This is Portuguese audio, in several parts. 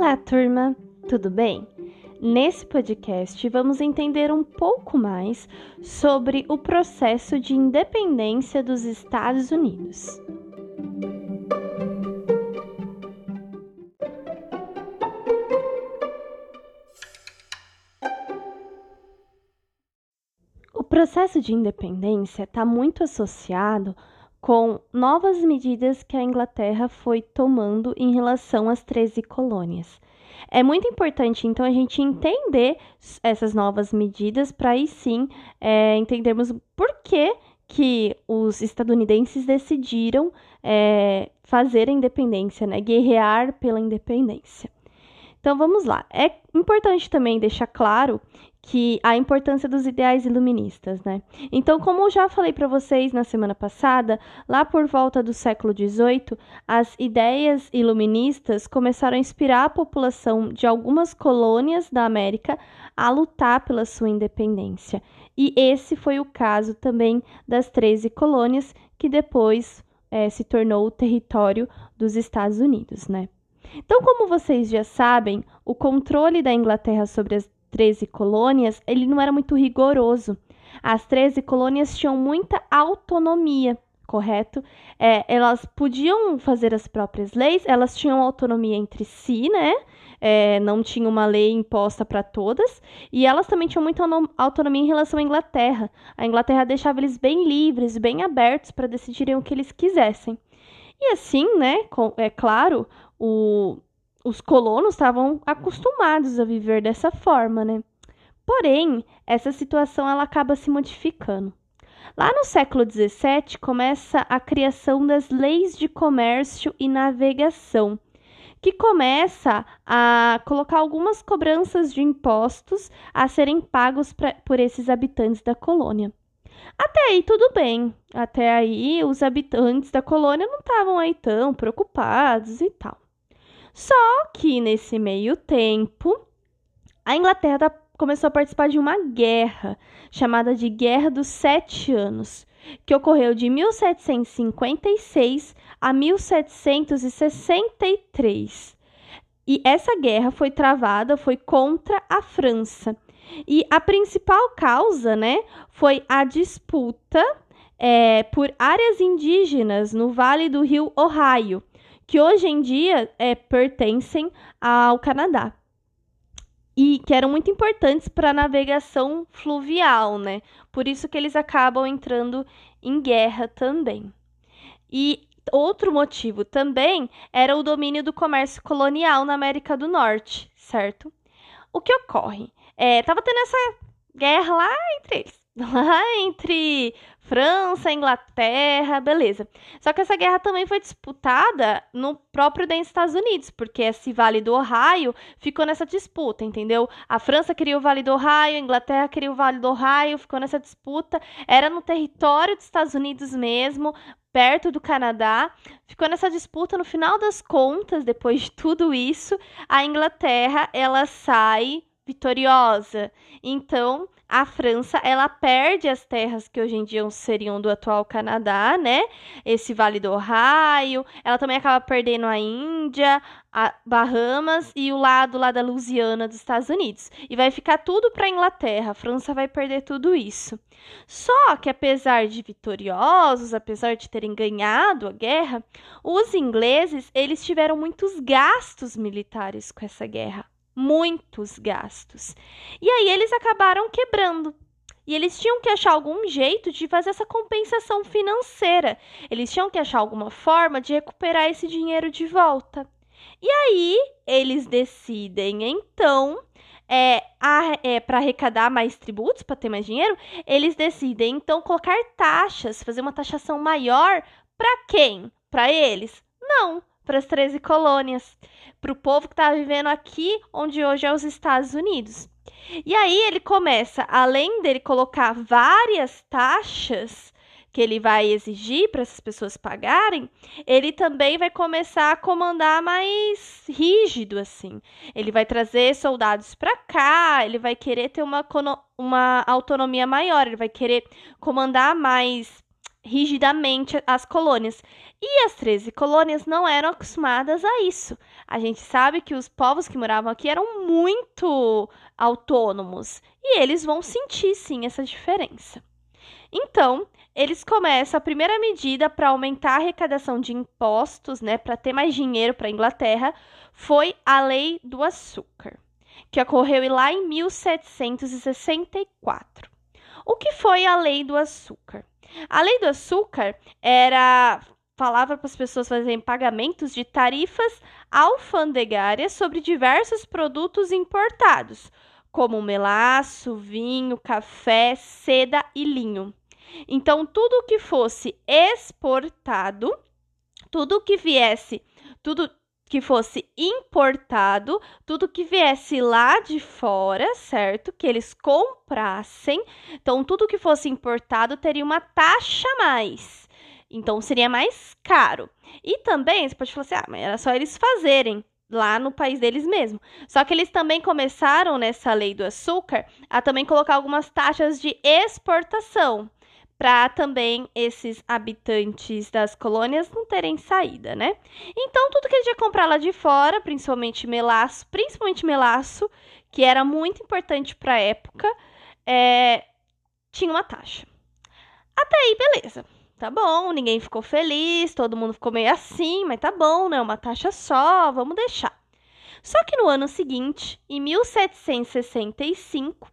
Olá, turma! Tudo bem? Nesse podcast, vamos entender um pouco mais sobre o processo de independência dos Estados Unidos. O processo de independência está muito associado com novas medidas que a Inglaterra foi tomando em relação às 13 colônias. É muito importante, então, a gente entender essas novas medidas para aí sim é, entendermos por que, que os estadunidenses decidiram é, fazer a independência, né? guerrear pela independência. Então vamos lá. É importante também deixar claro que a importância dos ideais iluministas, né? Então, como eu já falei para vocês na semana passada, lá por volta do século XVIII, as ideias iluministas começaram a inspirar a população de algumas colônias da América a lutar pela sua independência. E esse foi o caso também das 13 colônias que depois é, se tornou o território dos Estados Unidos, né? Então, como vocês já sabem, o controle da Inglaterra sobre as 13 colônias, ele não era muito rigoroso. As 13 colônias tinham muita autonomia, correto? É, elas podiam fazer as próprias leis, elas tinham autonomia entre si, né? É, não tinha uma lei imposta para todas, e elas também tinham muita autonomia em relação à Inglaterra. A Inglaterra deixava eles bem livres, bem abertos para decidirem o que eles quisessem. E assim, né, com, é claro, o, os colonos estavam acostumados a viver dessa forma, né? Porém, essa situação ela acaba se modificando. Lá no século XVII começa a criação das leis de comércio e navegação, que começa a colocar algumas cobranças de impostos a serem pagos pra, por esses habitantes da colônia. Até aí tudo bem. Até aí os habitantes da colônia não estavam aí tão preocupados e tal. Só que nesse meio tempo, a Inglaterra começou a participar de uma guerra chamada de Guerra dos Sete Anos, que ocorreu de 1756 a 1763. E essa guerra foi travada, foi contra a França. E a principal causa, né, foi a disputa é, por áreas indígenas no vale do rio Ohio, que hoje em dia é, pertencem ao Canadá e que eram muito importantes para a navegação fluvial, né? Por isso que eles acabam entrando em guerra também. E outro motivo também era o domínio do comércio colonial na América do Norte, certo? O que ocorre? É, tava tendo essa guerra lá entre eles, lá entre França, Inglaterra, beleza. Só que essa guerra também foi disputada no próprio dos Estados Unidos, porque esse Vale do Ohio ficou nessa disputa, entendeu? A França queria o Vale do Ohio, a Inglaterra queria o Vale do Ohio, ficou nessa disputa. Era no território dos Estados Unidos mesmo, perto do Canadá. Ficou nessa disputa, no final das contas, depois de tudo isso, a Inglaterra, ela sai vitoriosa. Então, a França ela perde as terras que hoje em dia seriam do atual Canadá, né? Esse Vale do Ohio. Ela também acaba perdendo a Índia, a Bahamas e o lado lá da Louisiana dos Estados Unidos. E vai ficar tudo para a Inglaterra. A França vai perder tudo isso. Só que apesar de vitoriosos, apesar de terem ganhado a guerra, os ingleses eles tiveram muitos gastos militares com essa guerra muitos gastos. E aí eles acabaram quebrando. E eles tinham que achar algum jeito de fazer essa compensação financeira. Eles tinham que achar alguma forma de recuperar esse dinheiro de volta. E aí eles decidem, então, é, é, para arrecadar mais tributos, para ter mais dinheiro, eles decidem, então, colocar taxas, fazer uma taxação maior para quem? Para eles? Não, para as 13 colônias, para o povo que estava vivendo aqui, onde hoje é os Estados Unidos. E aí ele começa, além dele colocar várias taxas que ele vai exigir para essas pessoas pagarem, ele também vai começar a comandar mais rígido assim. Ele vai trazer soldados para cá, ele vai querer ter uma, uma autonomia maior, ele vai querer comandar mais rigidamente as colônias. E as 13 colônias não eram acostumadas a isso. A gente sabe que os povos que moravam aqui eram muito autônomos e eles vão sentir sim essa diferença. Então, eles começam a primeira medida para aumentar a arrecadação de impostos, né, para ter mais dinheiro para a Inglaterra, foi a Lei do Açúcar, que ocorreu lá em 1764. O que foi a Lei do Açúcar? A Lei do Açúcar era falava para as pessoas fazerem pagamentos de tarifas alfandegárias sobre diversos produtos importados, como melaço, vinho, café, seda e linho. Então, tudo que fosse exportado, tudo que viesse, tudo que fosse importado, tudo que viesse lá de fora, certo? Que eles comprassem. Então, tudo que fosse importado teria uma taxa a mais. Então, seria mais caro. E também, você pode falar assim, ah, mas era só eles fazerem lá no país deles mesmo. Só que eles também começaram nessa lei do açúcar a também colocar algumas taxas de exportação para também esses habitantes das colônias não terem saída, né? Então, tudo que ele ia comprar lá de fora, principalmente melaço, principalmente melaço, que era muito importante para a época, é, tinha uma taxa. Até aí, beleza. Tá bom, ninguém ficou feliz, todo mundo ficou meio assim, mas tá bom, né? Uma taxa só, vamos deixar. Só que no ano seguinte, em 1765,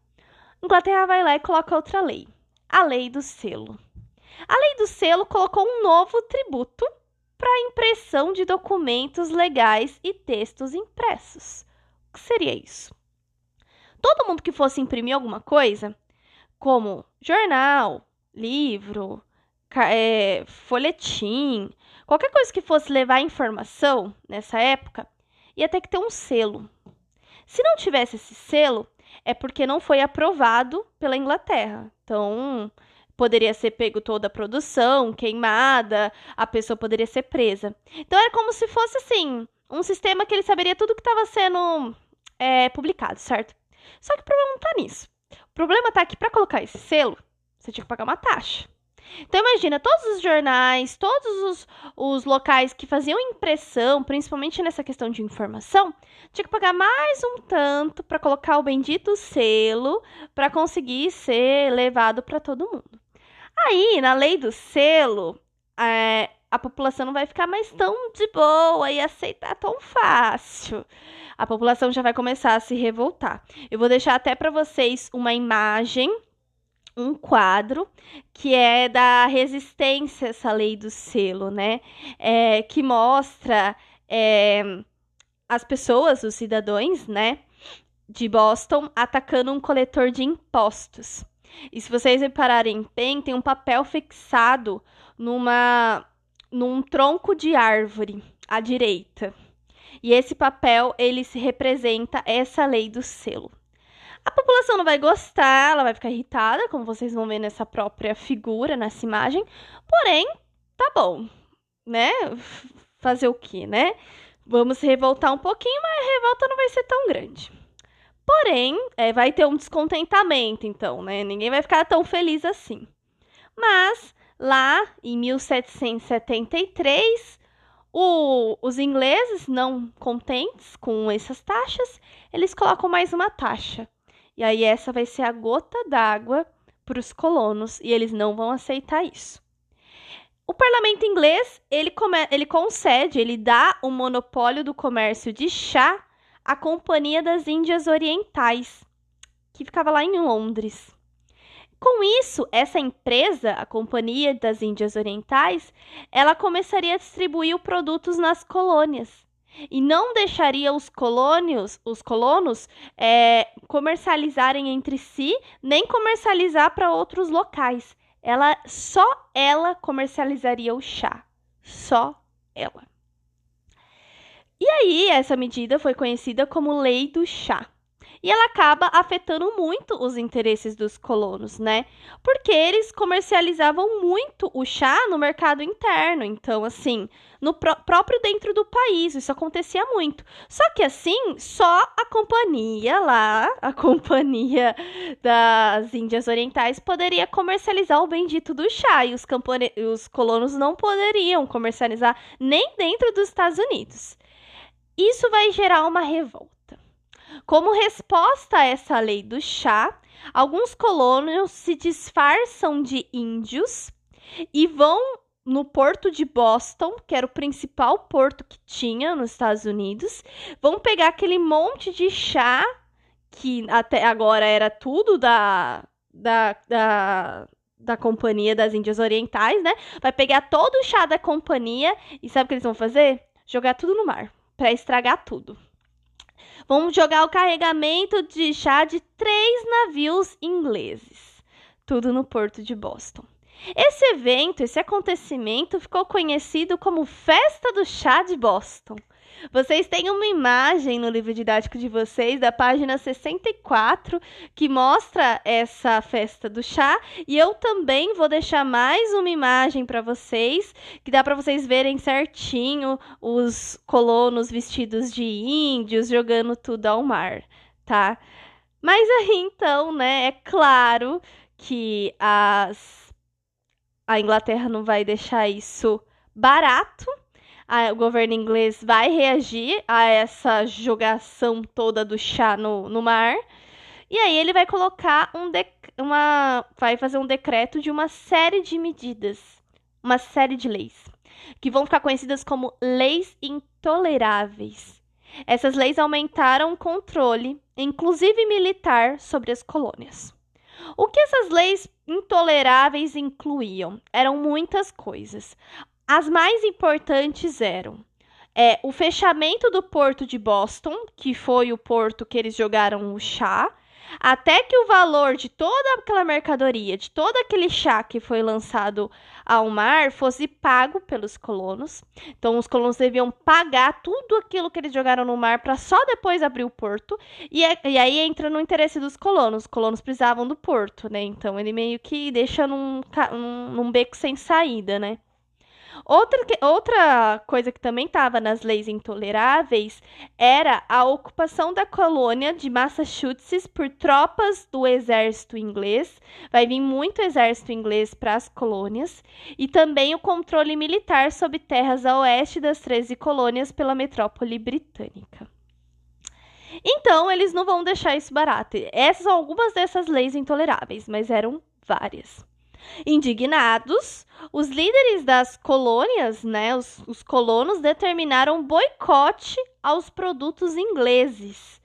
Inglaterra vai lá e coloca outra lei a lei do selo. A lei do selo colocou um novo tributo para a impressão de documentos legais e textos impressos. O que seria isso? Todo mundo que fosse imprimir alguma coisa, como jornal, livro, é, folhetim, qualquer coisa que fosse levar informação nessa época, ia ter que ter um selo. Se não tivesse esse selo, é porque não foi aprovado pela Inglaterra. Então, poderia ser pego toda a produção, queimada, a pessoa poderia ser presa. Então, era como se fosse assim, um sistema que ele saberia tudo que estava sendo é, publicado, certo? Só que o problema não está nisso. O problema está que para colocar esse selo, você tinha que pagar uma taxa. Então imagina, todos os jornais, todos os, os locais que faziam impressão, principalmente nessa questão de informação, tinha que pagar mais um tanto para colocar o bendito selo para conseguir ser levado para todo mundo. Aí, na lei do selo, é, a população não vai ficar mais tão de boa e aceitar tão fácil. A população já vai começar a se revoltar. Eu vou deixar até para vocês uma imagem um quadro que é da resistência essa lei do selo, né? É, que mostra é, as pessoas, os cidadãos, né? De Boston atacando um coletor de impostos. E se vocês repararem bem, tem um papel fixado numa num tronco de árvore à direita. E esse papel ele se representa essa lei do selo. A população não vai gostar, ela vai ficar irritada, como vocês vão ver nessa própria figura, nessa imagem. Porém, tá bom, né? Fazer o quê, né? Vamos revoltar um pouquinho, mas a revolta não vai ser tão grande. Porém, é, vai ter um descontentamento, então, né? Ninguém vai ficar tão feliz assim. Mas, lá em 1773, o, os ingleses, não contentes com essas taxas, eles colocam mais uma taxa e aí essa vai ser a gota d'água para os colonos e eles não vão aceitar isso. O parlamento inglês, ele, come, ele concede, ele dá o monopólio do comércio de chá à Companhia das Índias Orientais, que ficava lá em Londres. Com isso, essa empresa, a Companhia das Índias Orientais, ela começaria a distribuir produtos nas colônias e não deixaria os colônios, os colonos, é, comercializarem entre si, nem comercializar para outros locais. Ela só ela comercializaria o chá, só ela. E aí essa medida foi conhecida como Lei do Chá. E ela acaba afetando muito os interesses dos colonos, né? Porque eles comercializavam muito o chá no mercado interno. Então, assim, no pró próprio dentro do país, isso acontecia muito. Só que assim, só a companhia lá, a companhia das Índias Orientais, poderia comercializar o bendito do chá. E os, os colonos não poderiam comercializar nem dentro dos Estados Unidos. Isso vai gerar uma revolta. Como resposta a essa lei do chá, alguns colonos se disfarçam de índios e vão no porto de Boston, que era o principal porto que tinha nos Estados Unidos, vão pegar aquele monte de chá que até agora era tudo da, da, da, da Companhia das Índias Orientais, né? Vai pegar todo o chá da companhia e sabe o que eles vão fazer? Jogar tudo no mar, para estragar tudo. Vamos jogar o carregamento de chá de três navios ingleses. Tudo no porto de Boston. Esse evento, esse acontecimento ficou conhecido como Festa do Chá de Boston. Vocês têm uma imagem no livro didático de vocês, da página 64, que mostra essa festa do chá, e eu também vou deixar mais uma imagem para vocês, que dá para vocês verem certinho os colonos vestidos de índios jogando tudo ao mar, tá? Mas aí então, né, é claro que as a Inglaterra não vai deixar isso barato a, o governo inglês vai reagir a essa jogação toda do chá no, no mar. E aí ele vai colocar um de, uma vai fazer um decreto de uma série de medidas, uma série de leis, que vão ficar conhecidas como leis intoleráveis. Essas leis aumentaram o controle, inclusive militar, sobre as colônias. O que essas leis intoleráveis incluíam? Eram muitas coisas. As mais importantes eram é, o fechamento do porto de Boston, que foi o porto que eles jogaram o chá, até que o valor de toda aquela mercadoria, de todo aquele chá que foi lançado ao mar, fosse pago pelos colonos. Então, os colonos deviam pagar tudo aquilo que eles jogaram no mar para só depois abrir o porto. E, é, e, aí entra no interesse dos colonos. Os colonos precisavam do porto, né? Então, ele meio que deixa num, num, beco sem saída, né? Outra, outra coisa que também estava nas leis intoleráveis era a ocupação da colônia de Massachusetts por tropas do exército inglês. Vai vir muito exército inglês para as colônias. E também o controle militar sobre terras a oeste das 13 colônias pela metrópole britânica. Então, eles não vão deixar isso barato. Essas são algumas dessas leis intoleráveis, mas eram várias. Indignados, os líderes das colônias, né, os, os colonos, determinaram boicote aos produtos ingleses.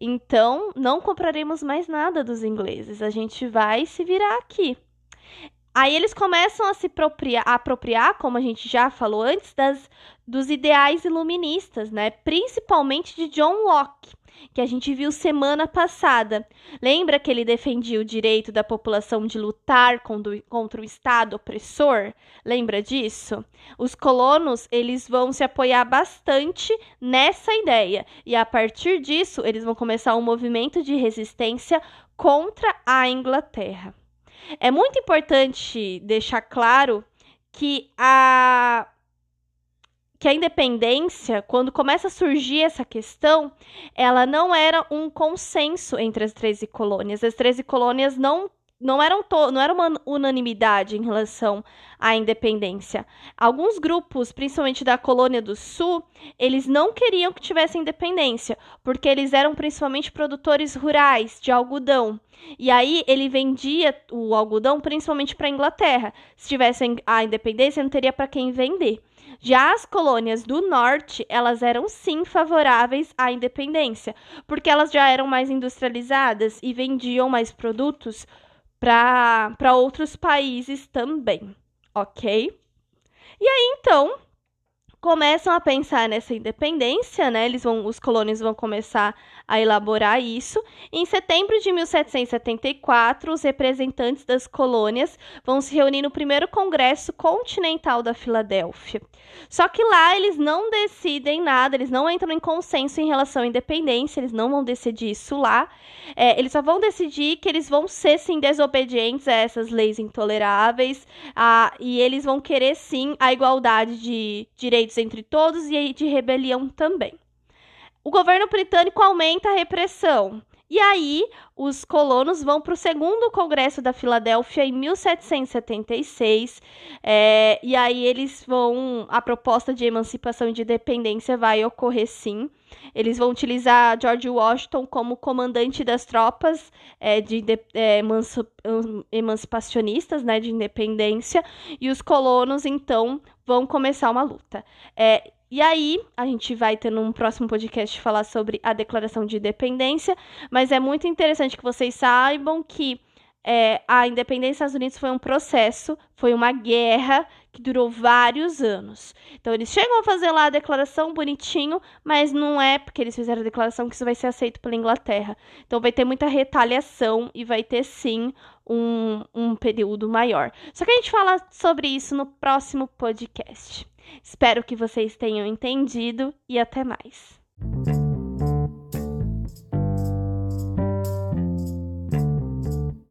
Então, não compraremos mais nada dos ingleses, a gente vai se virar aqui. Aí eles começam a se apropriar, a apropriar, como a gente já falou antes, das, dos ideais iluministas, né? Principalmente de John Locke que a gente viu semana passada. Lembra que ele defendia o direito da população de lutar contra o Estado opressor? Lembra disso? Os colonos, eles vão se apoiar bastante nessa ideia e a partir disso, eles vão começar um movimento de resistência contra a Inglaterra. É muito importante deixar claro que a que a independência, quando começa a surgir essa questão, ela não era um consenso entre as 13 colônias. As 13 colônias não não eram não era uma unanimidade em relação à independência. Alguns grupos, principalmente da colônia do Sul, eles não queriam que tivesse independência, porque eles eram principalmente produtores rurais de algodão. E aí ele vendia o algodão principalmente para a Inglaterra. Se tivesse a independência, não teria para quem vender. Já as colônias do norte, elas eram sim favoráveis à independência, porque elas já eram mais industrializadas e vendiam mais produtos para outros países também, ok? E aí então, começam a pensar nessa independência, né? Eles vão, os colônios vão começar a elaborar isso. Em setembro de 1774, os representantes das colônias vão se reunir no primeiro Congresso Continental da Filadélfia. Só que lá eles não decidem nada, eles não entram em consenso em relação à independência, eles não vão decidir isso lá. É, eles só vão decidir que eles vão ser sim desobedientes a essas leis intoleráveis, a, e eles vão querer sim a igualdade de direitos entre todos e de rebelião também. O governo britânico aumenta a repressão. E aí, os colonos vão para o segundo congresso da Filadélfia em 1776. É, e aí eles vão. A proposta de emancipação e de independência vai ocorrer sim. Eles vão utilizar George Washington como comandante das tropas é, de, de é, emancipacionistas, né, de independência, e os colonos então vão começar uma luta. É, e aí, a gente vai ter num próximo podcast falar sobre a Declaração de Independência, mas é muito interessante que vocês saibam que é, a independência dos Estados Unidos foi um processo, foi uma guerra que durou vários anos. Então, eles chegam a fazer lá a declaração bonitinho, mas não é porque eles fizeram a declaração que isso vai ser aceito pela Inglaterra. Então, vai ter muita retaliação e vai ter sim um, um período maior. Só que a gente fala sobre isso no próximo podcast. Espero que vocês tenham entendido e até mais.